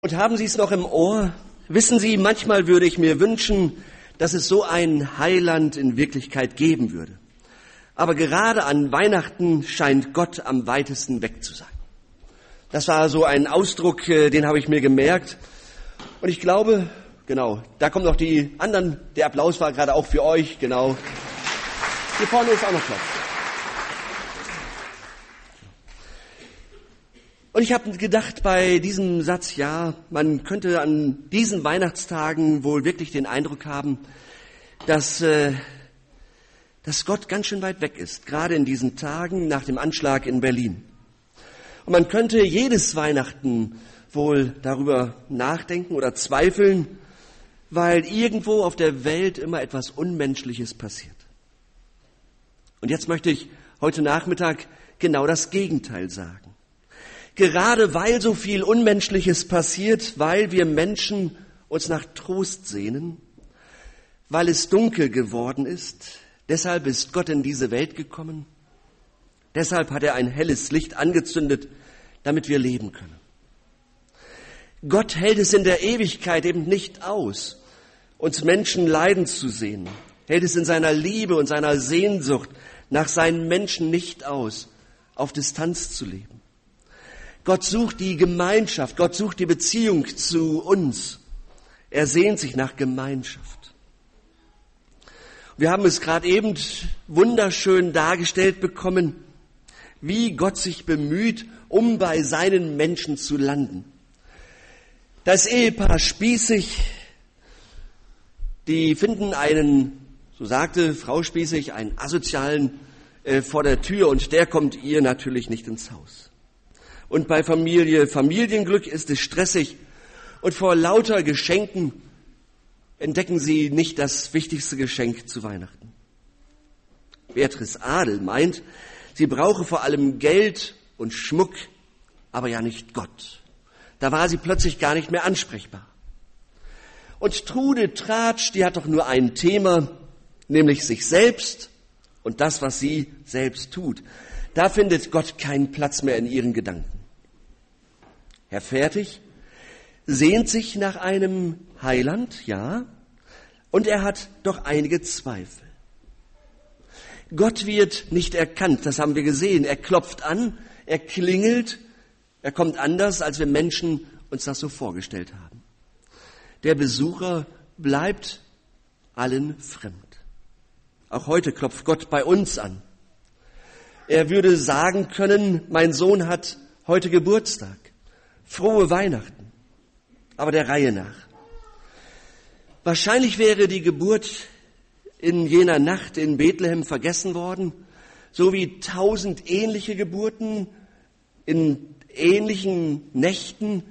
Und haben Sie es noch im Ohr? Wissen Sie, manchmal würde ich mir wünschen, dass es so ein Heiland in Wirklichkeit geben würde. Aber gerade an Weihnachten scheint Gott am weitesten weg zu sein. Das war so ein Ausdruck, äh, den habe ich mir gemerkt. Und ich glaube, genau, da kommen noch die anderen. Der Applaus war gerade auch für euch, genau. Hier vorne ist auch noch Platz. Und ich habe gedacht bei diesem Satz, ja, man könnte an diesen Weihnachtstagen wohl wirklich den Eindruck haben, dass, äh, dass Gott ganz schön weit weg ist, gerade in diesen Tagen nach dem Anschlag in Berlin. Und man könnte jedes Weihnachten wohl darüber nachdenken oder zweifeln, weil irgendwo auf der Welt immer etwas Unmenschliches passiert. Und jetzt möchte ich heute Nachmittag genau das Gegenteil sagen. Gerade weil so viel Unmenschliches passiert, weil wir Menschen uns nach Trost sehnen, weil es dunkel geworden ist, deshalb ist Gott in diese Welt gekommen, deshalb hat er ein helles Licht angezündet, damit wir leben können. Gott hält es in der Ewigkeit eben nicht aus, uns Menschen leiden zu sehen, hält es in seiner Liebe und seiner Sehnsucht nach seinen Menschen nicht aus, auf Distanz zu leben. Gott sucht die Gemeinschaft, Gott sucht die Beziehung zu uns. Er sehnt sich nach Gemeinschaft. Wir haben es gerade eben wunderschön dargestellt bekommen, wie Gott sich bemüht, um bei seinen Menschen zu landen. Das Ehepaar Spießig, die finden einen, so sagte Frau Spießig, einen asozialen äh, vor der Tür und der kommt ihr natürlich nicht ins Haus. Und bei Familie Familienglück ist es stressig. Und vor lauter Geschenken entdecken sie nicht das wichtigste Geschenk zu Weihnachten. Beatrice Adel meint, sie brauche vor allem Geld und Schmuck, aber ja nicht Gott. Da war sie plötzlich gar nicht mehr ansprechbar. Und Trude Tratsch, die hat doch nur ein Thema, nämlich sich selbst und das, was sie selbst tut. Da findet Gott keinen Platz mehr in ihren Gedanken. Herr Fertig sehnt sich nach einem Heiland, ja, und er hat doch einige Zweifel. Gott wird nicht erkannt, das haben wir gesehen. Er klopft an, er klingelt, er kommt anders, als wir Menschen uns das so vorgestellt haben. Der Besucher bleibt allen fremd. Auch heute klopft Gott bei uns an. Er würde sagen können, mein Sohn hat heute Geburtstag frohe Weihnachten, aber der Reihe nach. Wahrscheinlich wäre die Geburt in jener Nacht in Bethlehem vergessen worden, so wie tausend ähnliche Geburten in ähnlichen Nächten,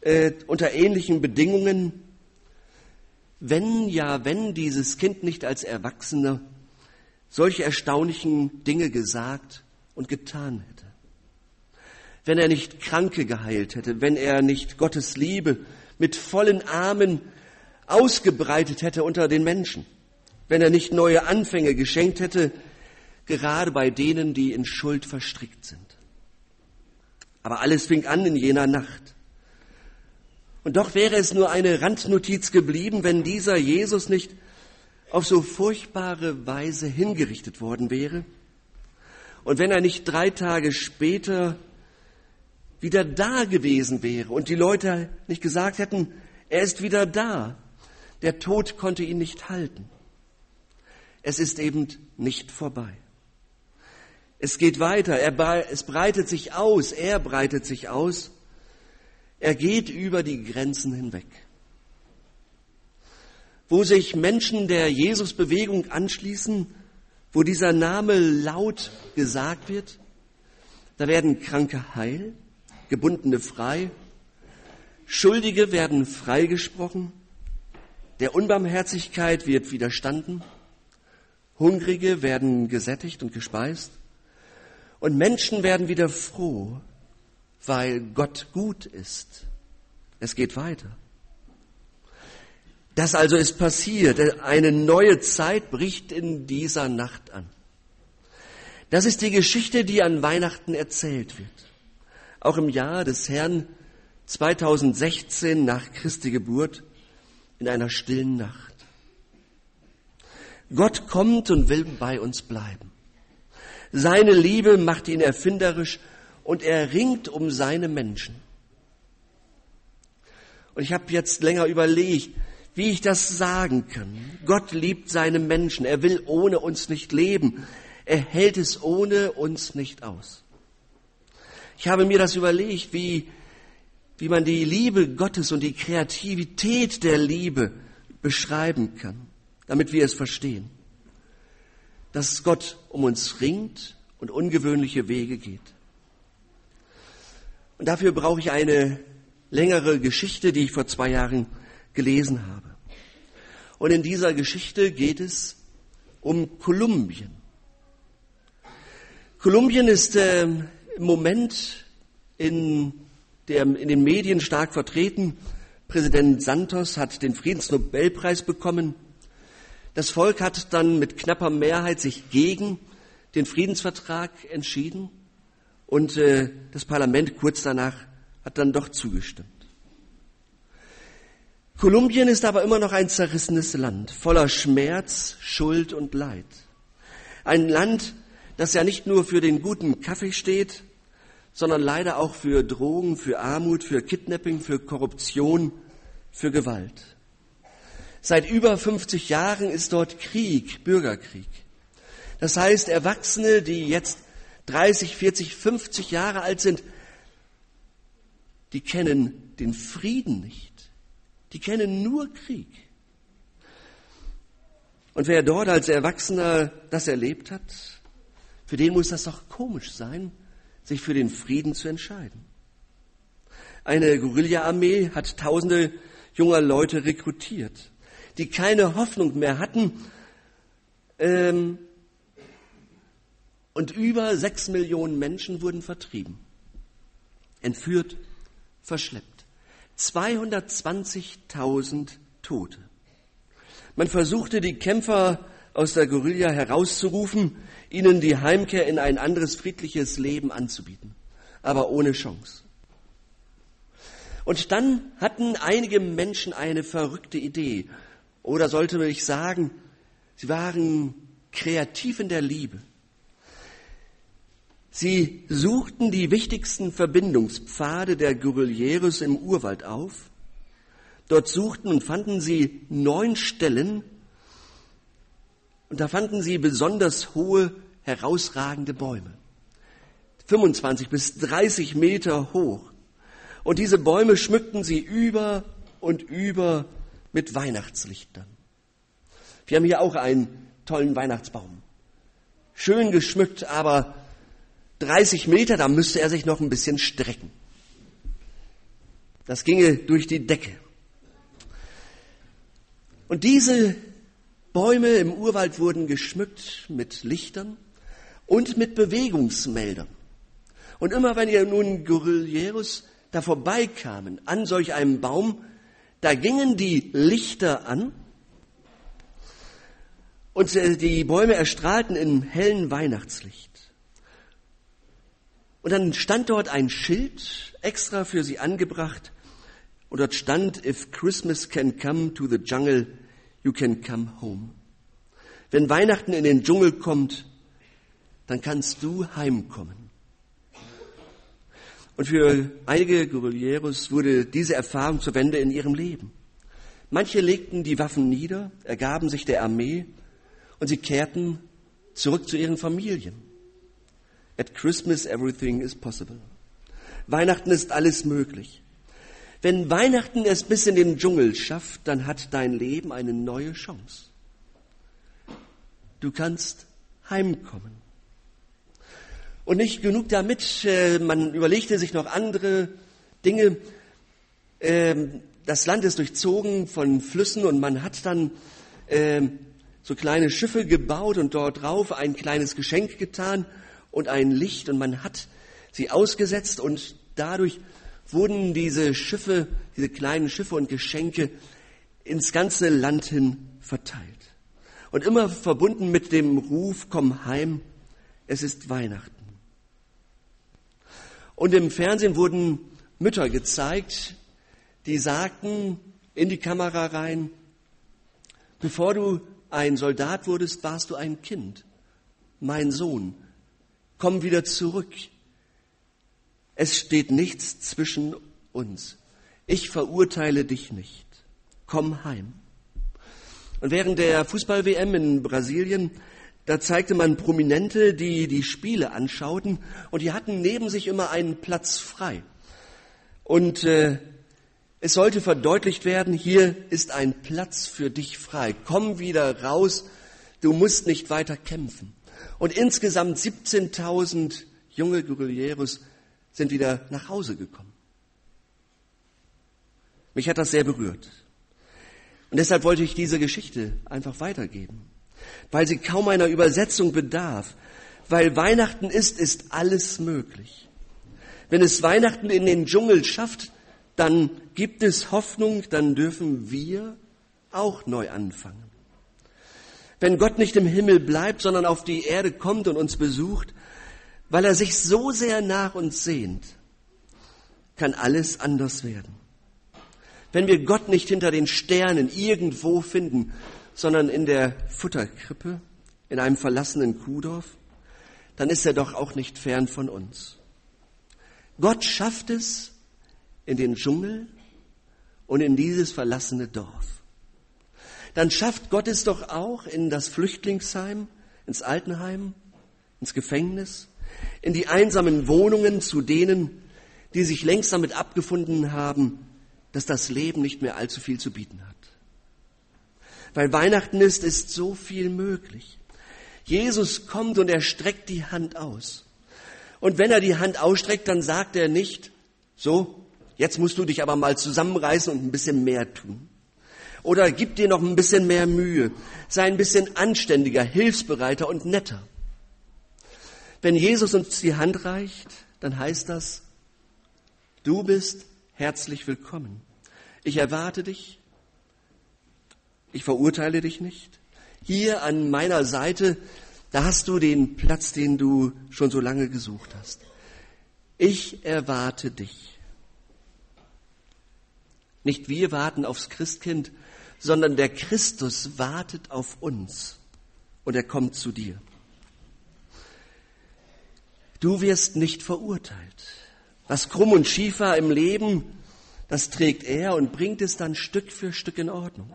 äh, unter ähnlichen Bedingungen. Wenn ja, wenn dieses Kind nicht als Erwachsener solche erstaunlichen Dinge gesagt und getan hätte wenn er nicht Kranke geheilt hätte, wenn er nicht Gottes Liebe mit vollen Armen ausgebreitet hätte unter den Menschen, wenn er nicht neue Anfänge geschenkt hätte, gerade bei denen, die in Schuld verstrickt sind. Aber alles fing an in jener Nacht. Und doch wäre es nur eine Randnotiz geblieben, wenn dieser Jesus nicht auf so furchtbare Weise hingerichtet worden wäre und wenn er nicht drei Tage später wieder da gewesen wäre und die Leute nicht gesagt hätten, er ist wieder da. Der Tod konnte ihn nicht halten. Es ist eben nicht vorbei. Es geht weiter, er, es breitet sich aus, er breitet sich aus. Er geht über die Grenzen hinweg. Wo sich Menschen der Jesusbewegung anschließen, wo dieser Name laut gesagt wird, da werden Kranke heil, Gebundene frei, Schuldige werden freigesprochen, der Unbarmherzigkeit wird widerstanden, Hungrige werden gesättigt und gespeist und Menschen werden wieder froh, weil Gott gut ist. Es geht weiter. Das also ist passiert. Eine neue Zeit bricht in dieser Nacht an. Das ist die Geschichte, die an Weihnachten erzählt wird. Auch im Jahr des Herrn 2016 nach Christi Geburt in einer stillen Nacht. Gott kommt und will bei uns bleiben. Seine Liebe macht ihn erfinderisch und er ringt um seine Menschen. Und ich habe jetzt länger überlegt, wie ich das sagen kann. Gott liebt seine Menschen. Er will ohne uns nicht leben. Er hält es ohne uns nicht aus. Ich habe mir das überlegt, wie, wie man die Liebe Gottes und die Kreativität der Liebe beschreiben kann, damit wir es verstehen. Dass Gott um uns ringt und ungewöhnliche Wege geht. Und dafür brauche ich eine längere Geschichte, die ich vor zwei Jahren gelesen habe. Und in dieser Geschichte geht es um Kolumbien. Kolumbien ist äh, im Moment in, der, in den Medien stark vertreten. Präsident Santos hat den Friedensnobelpreis bekommen. Das Volk hat dann mit knapper Mehrheit sich gegen den Friedensvertrag entschieden und äh, das Parlament kurz danach hat dann doch zugestimmt. Kolumbien ist aber immer noch ein zerrissenes Land, voller Schmerz, Schuld und Leid. Ein Land, das ja nicht nur für den guten Kaffee steht, sondern leider auch für Drogen, für Armut, für Kidnapping, für Korruption, für Gewalt. Seit über 50 Jahren ist dort Krieg, Bürgerkrieg. Das heißt, Erwachsene, die jetzt 30, 40, 50 Jahre alt sind, die kennen den Frieden nicht. Die kennen nur Krieg. Und wer dort als Erwachsener das erlebt hat, für den muss das doch komisch sein, sich für den Frieden zu entscheiden. Eine Guerilla-Armee hat tausende junger Leute rekrutiert, die keine Hoffnung mehr hatten. Ähm, und über sechs Millionen Menschen wurden vertrieben, entführt, verschleppt. 220.000 Tote. Man versuchte, die Kämpfer aus der Guerilla herauszurufen, ihnen die Heimkehr in ein anderes friedliches Leben anzubieten, aber ohne Chance. Und dann hatten einige Menschen eine verrückte Idee, oder sollte ich sagen, sie waren kreativ in der Liebe. Sie suchten die wichtigsten Verbindungspfade der Guerilleros im Urwald auf. Dort suchten und fanden sie neun Stellen und da fanden sie besonders hohe, herausragende Bäume. 25 bis 30 Meter hoch. Und diese Bäume schmückten sie über und über mit Weihnachtslichtern. Wir haben hier auch einen tollen Weihnachtsbaum. Schön geschmückt, aber 30 Meter, da müsste er sich noch ein bisschen strecken. Das ginge durch die Decke. Und diese Bäume im Urwald wurden geschmückt mit Lichtern und mit Bewegungsmeldern. Und immer wenn ihr nun Guerilleros da vorbeikamen an solch einem Baum, da gingen die Lichter an und die Bäume erstrahlten in hellen Weihnachtslicht. Und dann stand dort ein Schild extra für sie angebracht und dort stand, if Christmas can come to the jungle, you can come home. Wenn Weihnachten in den Dschungel kommt, dann kannst du heimkommen. Und für einige Guerilleros wurde diese Erfahrung zur Wende in ihrem Leben. Manche legten die Waffen nieder, ergaben sich der Armee und sie kehrten zurück zu ihren Familien. At Christmas everything is possible. Weihnachten ist alles möglich. Wenn Weihnachten es bis in den Dschungel schafft, dann hat dein Leben eine neue Chance. Du kannst heimkommen. Und nicht genug damit, äh, man überlegte sich noch andere Dinge. Ähm, das Land ist durchzogen von Flüssen und man hat dann ähm, so kleine Schiffe gebaut und dort drauf ein kleines Geschenk getan und ein Licht und man hat sie ausgesetzt und dadurch wurden diese Schiffe, diese kleinen Schiffe und Geschenke ins ganze Land hin verteilt. Und immer verbunden mit dem Ruf, komm heim, es ist Weihnachten. Und im Fernsehen wurden Mütter gezeigt, die sagten in die Kamera rein, bevor du ein Soldat wurdest, warst du ein Kind, mein Sohn. Komm wieder zurück. Es steht nichts zwischen uns. Ich verurteile dich nicht. Komm heim. Und während der Fußball-WM in Brasilien, da zeigte man Prominente, die die Spiele anschauten und die hatten neben sich immer einen Platz frei. Und äh, es sollte verdeutlicht werden, hier ist ein Platz für dich frei. Komm wieder raus, du musst nicht weiter kämpfen. Und insgesamt 17.000 junge Guerilleros sind wieder nach Hause gekommen. Mich hat das sehr berührt. Und deshalb wollte ich diese Geschichte einfach weitergeben, weil sie kaum einer Übersetzung bedarf, weil Weihnachten ist, ist alles möglich. Wenn es Weihnachten in den Dschungel schafft, dann gibt es Hoffnung, dann dürfen wir auch neu anfangen. Wenn Gott nicht im Himmel bleibt, sondern auf die Erde kommt und uns besucht, weil er sich so sehr nach uns sehnt, kann alles anders werden. Wenn wir Gott nicht hinter den Sternen irgendwo finden, sondern in der Futterkrippe, in einem verlassenen Kuhdorf, dann ist er doch auch nicht fern von uns. Gott schafft es in den Dschungel und in dieses verlassene Dorf. Dann schafft Gott es doch auch in das Flüchtlingsheim, ins Altenheim, ins Gefängnis, in die einsamen Wohnungen zu denen, die sich längst damit abgefunden haben, dass das Leben nicht mehr allzu viel zu bieten hat. Weil Weihnachten ist, ist so viel möglich. Jesus kommt und er streckt die Hand aus. Und wenn er die Hand ausstreckt, dann sagt er nicht, so, jetzt musst du dich aber mal zusammenreißen und ein bisschen mehr tun. Oder gib dir noch ein bisschen mehr Mühe. Sei ein bisschen anständiger, hilfsbereiter und netter. Wenn Jesus uns die Hand reicht, dann heißt das, du bist herzlich willkommen. Ich erwarte dich. Ich verurteile dich nicht. Hier an meiner Seite da hast du den Platz, den du schon so lange gesucht hast. Ich erwarte dich. Nicht wir warten aufs Christkind, sondern der Christus wartet auf uns und er kommt zu dir. Du wirst nicht verurteilt. Was krumm und schief war im Leben, das trägt er und bringt es dann Stück für Stück in Ordnung.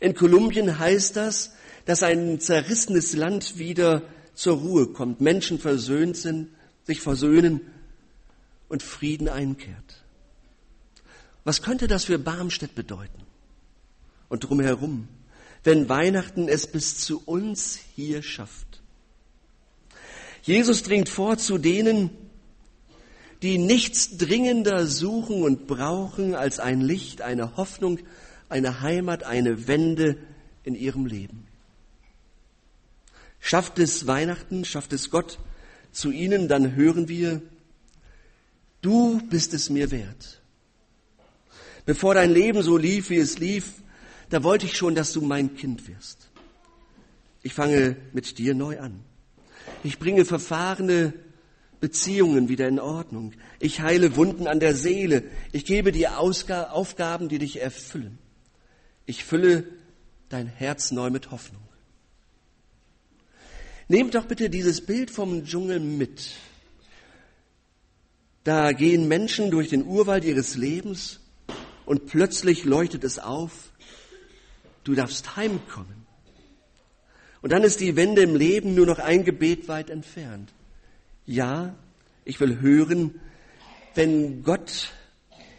In Kolumbien heißt das, dass ein zerrissenes Land wieder zur Ruhe kommt, Menschen versöhnt sind, sich versöhnen und Frieden einkehrt. Was könnte das für Barmstedt bedeuten? Und drumherum, wenn Weihnachten es bis zu uns hier schafft. Jesus dringt vor zu denen, die nichts dringender suchen und brauchen als ein Licht, eine Hoffnung, eine Heimat, eine Wende in ihrem Leben. Schafft es Weihnachten, schafft es Gott zu ihnen, dann hören wir, du bist es mir wert. Bevor dein Leben so lief, wie es lief, da wollte ich schon, dass du mein Kind wirst. Ich fange mit dir neu an. Ich bringe verfahrene Beziehungen wieder in Ordnung. Ich heile Wunden an der Seele. Ich gebe dir Aufgaben, die dich erfüllen. Ich fülle dein Herz neu mit Hoffnung. Nehmt doch bitte dieses Bild vom Dschungel mit. Da gehen Menschen durch den Urwald ihres Lebens und plötzlich leuchtet es auf, du darfst heimkommen. Und dann ist die Wende im Leben nur noch ein Gebet weit entfernt. Ja, ich will hören, wenn Gott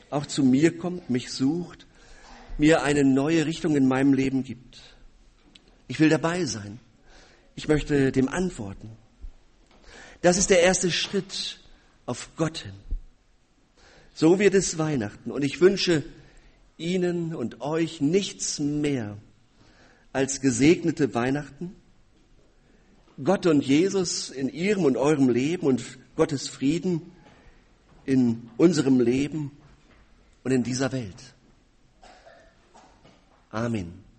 auch zu mir kommt, mich sucht, mir eine neue Richtung in meinem Leben gibt. Ich will dabei sein. Ich möchte dem antworten. Das ist der erste Schritt auf Gott hin. So wird es Weihnachten. Und ich wünsche Ihnen und euch nichts mehr als gesegnete Weihnachten. Gott und Jesus in Ihrem und eurem Leben und Gottes Frieden in unserem Leben und in dieser Welt. Amen.